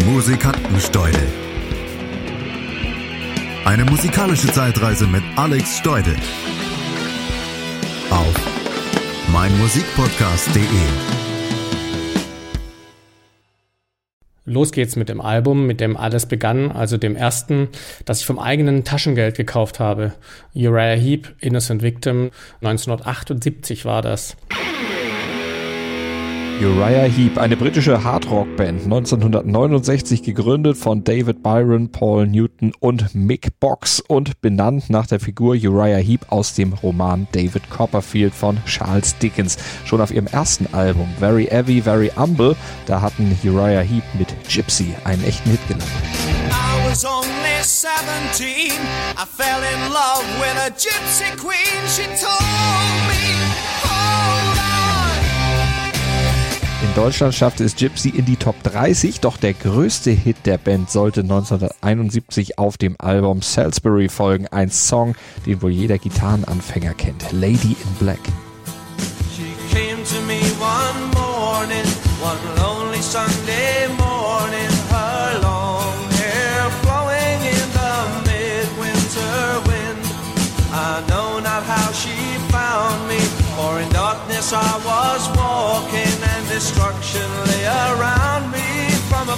Musikantensteudel. Eine musikalische Zeitreise mit Alex Steudel. Auf meinmusikpodcast.de. Los geht's mit dem Album, mit dem alles begann, also dem ersten, das ich vom eigenen Taschengeld gekauft habe. Uriah Heep, Innocent Victim, 1978 war das. Uriah Heep, eine britische Hardrock-Band, 1969 gegründet von David Byron, Paul Newton und Mick Box und benannt nach der Figur Uriah Heep aus dem Roman David Copperfield von Charles Dickens. Schon auf ihrem ersten Album Very Heavy, Very Humble, da hatten Uriah Heep mit Gypsy einen echten Hit gelandet. I was only 17. I fell in love with a gypsy queen. She told me, Deutschland schaffte es Gypsy in die Top 30, doch der größte Hit der Band sollte 1971 auf dem Album Salisbury folgen. Ein Song, den wohl jeder Gitarrenanfänger kennt. Lady in Black. She came to me one morning, one lonely Sunday morning.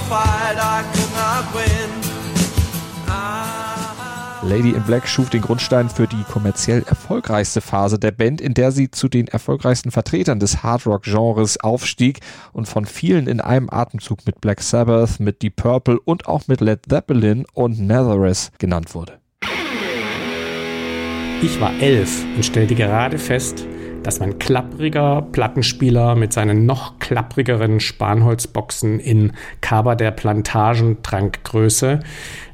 Fight I could not win. I Lady in Black schuf den Grundstein für die kommerziell erfolgreichste Phase der Band, in der sie zu den erfolgreichsten Vertretern des Hardrock-Genres aufstieg und von vielen in einem Atemzug mit Black Sabbath, mit Deep Purple und auch mit Led Zeppelin und Nazareth genannt wurde. Ich war elf und stellte gerade fest, dass mein klappriger Plattenspieler mit seinen noch klapprigeren Spanholzboxen in Kaber der Plantagentrankgröße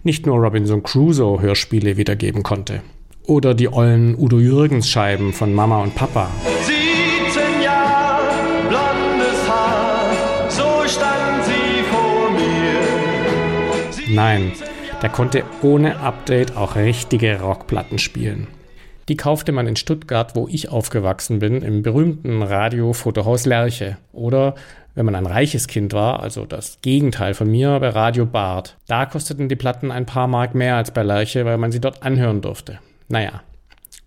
nicht nur Robinson Crusoe Hörspiele wiedergeben konnte. Oder die ollen Udo Jürgens Scheiben von Mama und Papa. 17 Jahre, blondes Haar, so stand sie vor mir. Nein, der konnte ohne Update auch richtige Rockplatten spielen. Die kaufte man in Stuttgart, wo ich aufgewachsen bin, im berühmten Radio-Fotohaus Lerche. Oder, wenn man ein reiches Kind war, also das Gegenteil von mir, bei Radio Bart. Da kosteten die Platten ein paar Mark mehr als bei Lerche, weil man sie dort anhören durfte. Naja,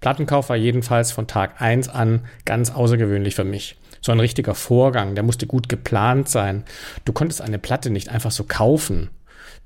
Plattenkauf war jedenfalls von Tag 1 an ganz außergewöhnlich für mich. So ein richtiger Vorgang, der musste gut geplant sein. Du konntest eine Platte nicht einfach so kaufen.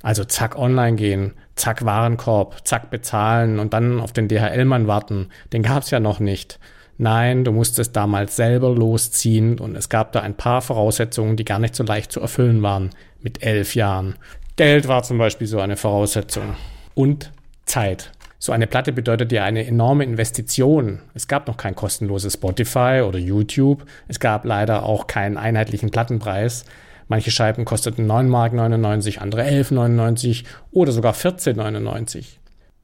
Also zack online gehen, zack Warenkorb, zack bezahlen und dann auf den DHL-Mann warten. Den gab's ja noch nicht. Nein, du musstest damals selber losziehen und es gab da ein paar Voraussetzungen, die gar nicht so leicht zu erfüllen waren mit elf Jahren. Geld war zum Beispiel so eine Voraussetzung. Und Zeit. So eine Platte bedeutet ja eine enorme Investition. Es gab noch kein kostenloses Spotify oder YouTube. Es gab leider auch keinen einheitlichen Plattenpreis. Manche Scheiben kosteten 9,99 Mark, andere 11,99 oder sogar 14,99.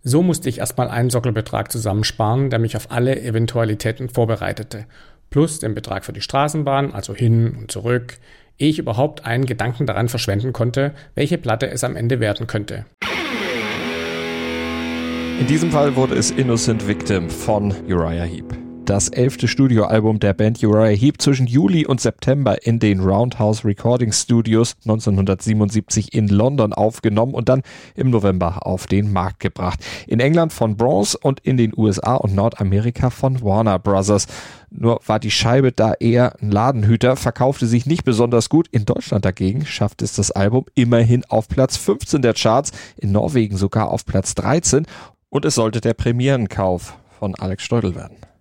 So musste ich erstmal einen Sockelbetrag zusammensparen, der mich auf alle Eventualitäten vorbereitete. Plus den Betrag für die Straßenbahn, also hin und zurück, ehe ich überhaupt einen Gedanken daran verschwenden konnte, welche Platte es am Ende werden könnte. In diesem Fall wurde es Innocent Victim von Uriah Heep. Das elfte Studioalbum der Band Uriah Heep zwischen Juli und September in den Roundhouse Recording Studios 1977 in London aufgenommen und dann im November auf den Markt gebracht. In England von Bronze und in den USA und Nordamerika von Warner Brothers. Nur war die Scheibe da eher ein Ladenhüter, verkaufte sich nicht besonders gut. In Deutschland dagegen schafft es das Album immerhin auf Platz 15 der Charts, in Norwegen sogar auf Platz 13 und es sollte der Premierenkauf von Alex Steudel werden.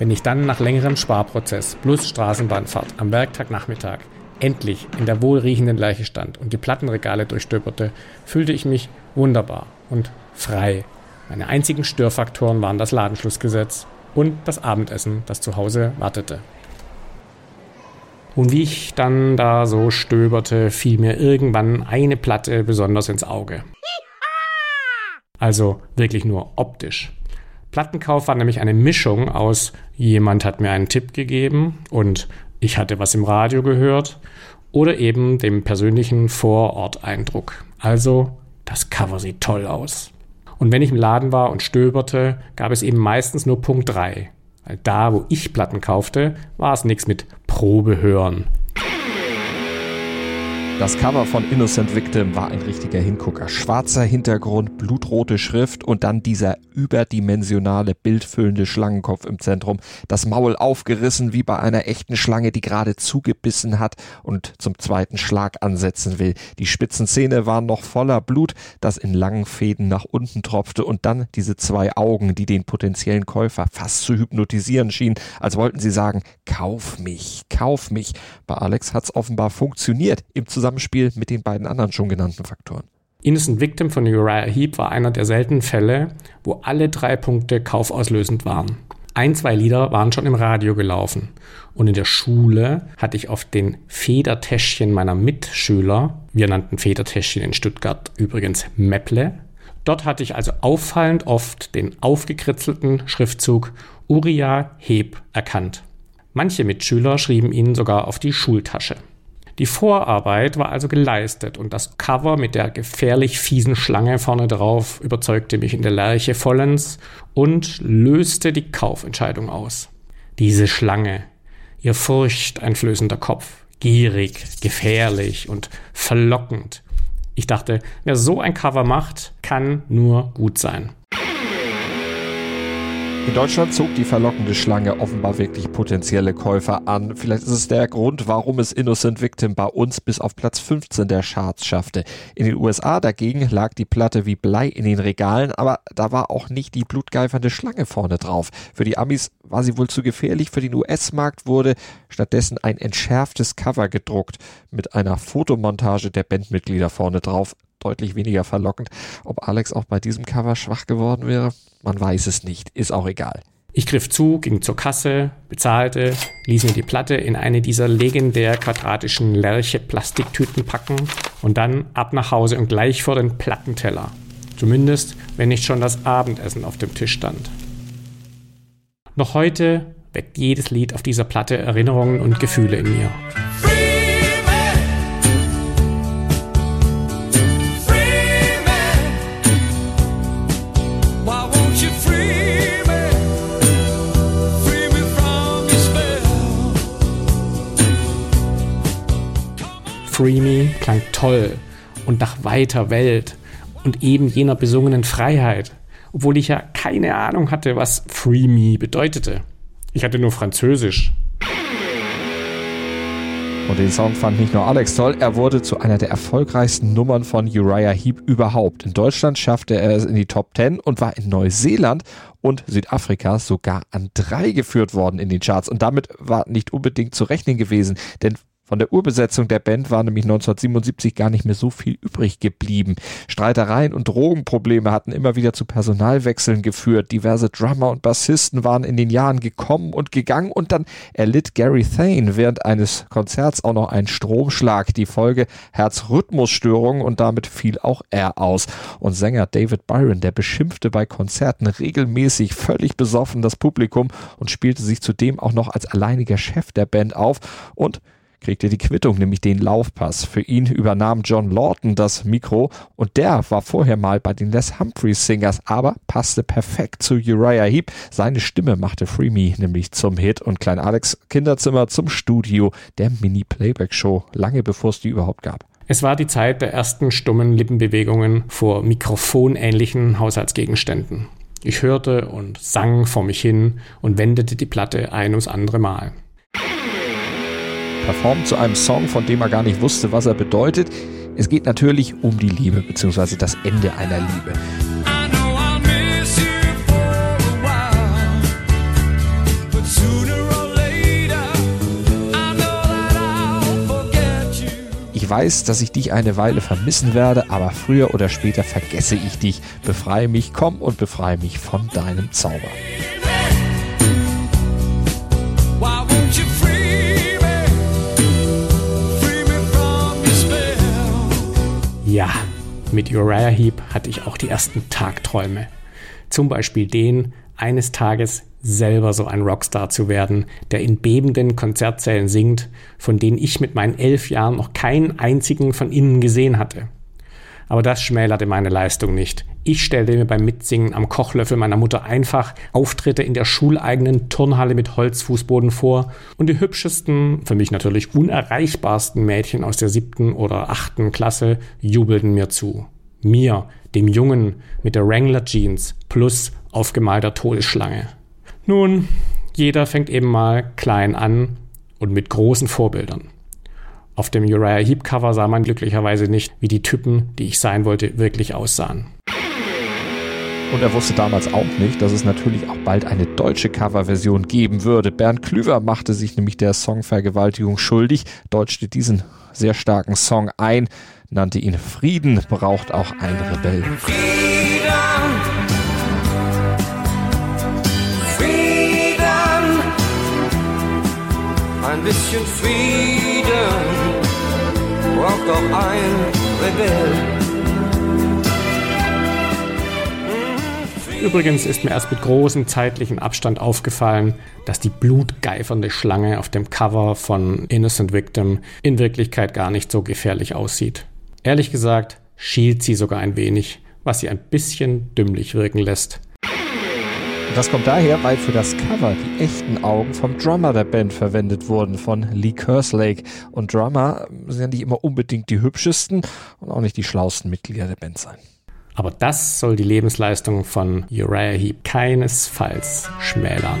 Wenn ich dann nach längerem Sparprozess plus Straßenbahnfahrt am Werktagnachmittag endlich in der wohlriechenden Leiche stand und die Plattenregale durchstöberte, fühlte ich mich wunderbar und frei. Meine einzigen Störfaktoren waren das Ladenschlussgesetz und das Abendessen, das zu Hause wartete. Und wie ich dann da so stöberte, fiel mir irgendwann eine Platte besonders ins Auge. Also wirklich nur optisch. Plattenkauf war nämlich eine Mischung aus jemand hat mir einen Tipp gegeben und ich hatte was im Radio gehört oder eben dem persönlichen Vororteindruck. Also das Cover sieht toll aus. Und wenn ich im Laden war und stöberte, gab es eben meistens nur Punkt 3. Weil da, wo ich Platten kaufte, war es nichts mit Probe hören. Das Cover von Innocent Victim war ein richtiger Hingucker. Schwarzer Hintergrund, blutrote Schrift und dann dieser überdimensionale, bildfüllende Schlangenkopf im Zentrum. Das Maul aufgerissen wie bei einer echten Schlange, die gerade zugebissen hat und zum zweiten Schlag ansetzen will. Die spitzen Zähne waren noch voller Blut, das in langen Fäden nach unten tropfte und dann diese zwei Augen, die den potenziellen Käufer fast zu hypnotisieren schienen, als wollten sie sagen, kauf mich, kauf mich. Bei Alex hat's offenbar funktioniert im Zusammenhang Zusammenspiel mit den beiden anderen schon genannten Faktoren. Innocent Victim von Uriah Heep war einer der seltenen Fälle, wo alle drei Punkte kaufauslösend waren. Ein, zwei Lieder waren schon im Radio gelaufen. Und in der Schule hatte ich auf den Federtäschchen meiner Mitschüler, wir nannten Federtäschchen in Stuttgart übrigens Mäpple, dort hatte ich also auffallend oft den aufgekritzelten Schriftzug Uriah Heep erkannt. Manche Mitschüler schrieben ihn sogar auf die Schultasche. Die Vorarbeit war also geleistet und das Cover mit der gefährlich fiesen Schlange vorne drauf überzeugte mich in der Lerche vollends und löste die Kaufentscheidung aus. Diese Schlange, ihr furchteinflößender Kopf, gierig, gefährlich und verlockend. Ich dachte, wer so ein Cover macht, kann nur gut sein. In Deutschland zog die verlockende Schlange offenbar wirklich potenzielle Käufer an. Vielleicht ist es der Grund, warum es Innocent Victim bei uns bis auf Platz 15 der Charts schaffte. In den USA dagegen lag die Platte wie Blei in den Regalen, aber da war auch nicht die blutgeifernde Schlange vorne drauf. Für die Amis war sie wohl zu gefährlich. Für den US-Markt wurde stattdessen ein entschärftes Cover gedruckt mit einer Fotomontage der Bandmitglieder vorne drauf deutlich weniger verlockend. Ob Alex auch bei diesem Cover schwach geworden wäre, man weiß es nicht. Ist auch egal. Ich griff zu, ging zur Kasse, bezahlte, ließ mir die Platte in eine dieser legendär quadratischen Lerche-Plastiktüten packen und dann ab nach Hause und gleich vor den Plattenteller. Zumindest, wenn nicht schon das Abendessen auf dem Tisch stand. Noch heute weckt jedes Lied auf dieser Platte Erinnerungen und Gefühle in mir. Free Me klang toll und nach weiter Welt und eben jener besungenen Freiheit, obwohl ich ja keine Ahnung hatte, was Free Me bedeutete. Ich hatte nur Französisch. Und den Song fand nicht nur Alex toll, er wurde zu einer der erfolgreichsten Nummern von Uriah Heep überhaupt. In Deutschland schaffte er es in die Top 10 und war in Neuseeland und Südafrika sogar an drei geführt worden in den Charts. Und damit war nicht unbedingt zu rechnen gewesen, denn von der Urbesetzung der Band war nämlich 1977 gar nicht mehr so viel übrig geblieben. Streitereien und Drogenprobleme hatten immer wieder zu Personalwechseln geführt. Diverse Drummer und Bassisten waren in den Jahren gekommen und gegangen und dann erlitt Gary Thane während eines Konzerts auch noch einen Stromschlag. Die Folge Herzrhythmusstörungen und damit fiel auch er aus. Und Sänger David Byron, der beschimpfte bei Konzerten regelmäßig völlig besoffen das Publikum und spielte sich zudem auch noch als alleiniger Chef der Band auf und kriegte die Quittung, nämlich den Laufpass. Für ihn übernahm John Lawton das Mikro und der war vorher mal bei den Les Humphreys Singers, aber passte perfekt zu Uriah Heep. Seine Stimme machte Free Me nämlich zum Hit und Klein Alex Kinderzimmer zum Studio der Mini-Playback-Show, lange bevor es die überhaupt gab. Es war die Zeit der ersten stummen Lippenbewegungen vor mikrofonähnlichen Haushaltsgegenständen. Ich hörte und sang vor mich hin und wendete die Platte ein ums andere Mal performt zu einem Song, von dem er gar nicht wusste, was er bedeutet. Es geht natürlich um die Liebe bzw. das Ende einer Liebe. Ich weiß, dass ich dich eine Weile vermissen werde, aber früher oder später vergesse ich dich. Befreie mich, komm und befreie mich von deinem Zauber. Ja, mit Uriah Heep hatte ich auch die ersten Tagträume. Zum Beispiel den, eines Tages selber so ein Rockstar zu werden, der in bebenden Konzertsälen singt, von denen ich mit meinen elf Jahren noch keinen einzigen von innen gesehen hatte. Aber das schmälerte meine Leistung nicht. Ich stellte mir beim Mitsingen am Kochlöffel meiner Mutter einfach Auftritte in der schuleigenen Turnhalle mit Holzfußboden vor und die hübschesten, für mich natürlich unerreichbarsten Mädchen aus der siebten oder achten Klasse jubelten mir zu. Mir, dem Jungen mit der Wrangler Jeans plus aufgemalter Todesschlange. Nun, jeder fängt eben mal klein an und mit großen Vorbildern. Auf dem Uriah Heep Cover sah man glücklicherweise nicht, wie die Typen, die ich sein wollte, wirklich aussahen. Und er wusste damals auch nicht, dass es natürlich auch bald eine deutsche Coverversion geben würde. Bernd Klüver machte sich nämlich der Songvergewaltigung schuldig, deutschte diesen sehr starken Song ein, nannte ihn Frieden braucht auch ein Rebell. Frieden. Frieden. Ein bisschen Frieden braucht auch ein Rebell. Übrigens ist mir erst mit großem zeitlichen Abstand aufgefallen, dass die blutgeifernde Schlange auf dem Cover von Innocent Victim in Wirklichkeit gar nicht so gefährlich aussieht. Ehrlich gesagt schielt sie sogar ein wenig, was sie ein bisschen dümmlich wirken lässt. Und das kommt daher, weil für das Cover die echten Augen vom Drummer der Band verwendet wurden, von Lee Kerslake. Und Drummer sind ja nicht immer unbedingt die hübschesten und auch nicht die schlauesten Mitglieder der Band sein. Aber das soll die Lebensleistung von Uriah Heep keinesfalls schmälern.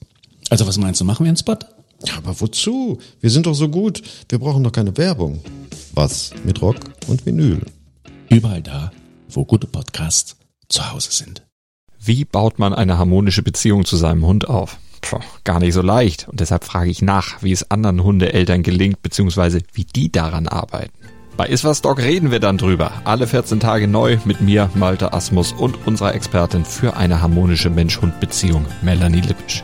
Also was meinst du, machen wir einen Spot? Ja, aber wozu? Wir sind doch so gut. Wir brauchen doch keine Werbung. Was mit Rock und Vinyl? Überall da, wo gute Podcasts zu Hause sind. Wie baut man eine harmonische Beziehung zu seinem Hund auf? Puh, gar nicht so leicht. Und deshalb frage ich nach, wie es anderen Hundeeltern gelingt, beziehungsweise wie die daran arbeiten. Bei Iswas Dog reden wir dann drüber. Alle 14 Tage neu mit mir, Malte Asmus und unserer Expertin für eine harmonische Mensch-Hund-Beziehung, Melanie Lippisch.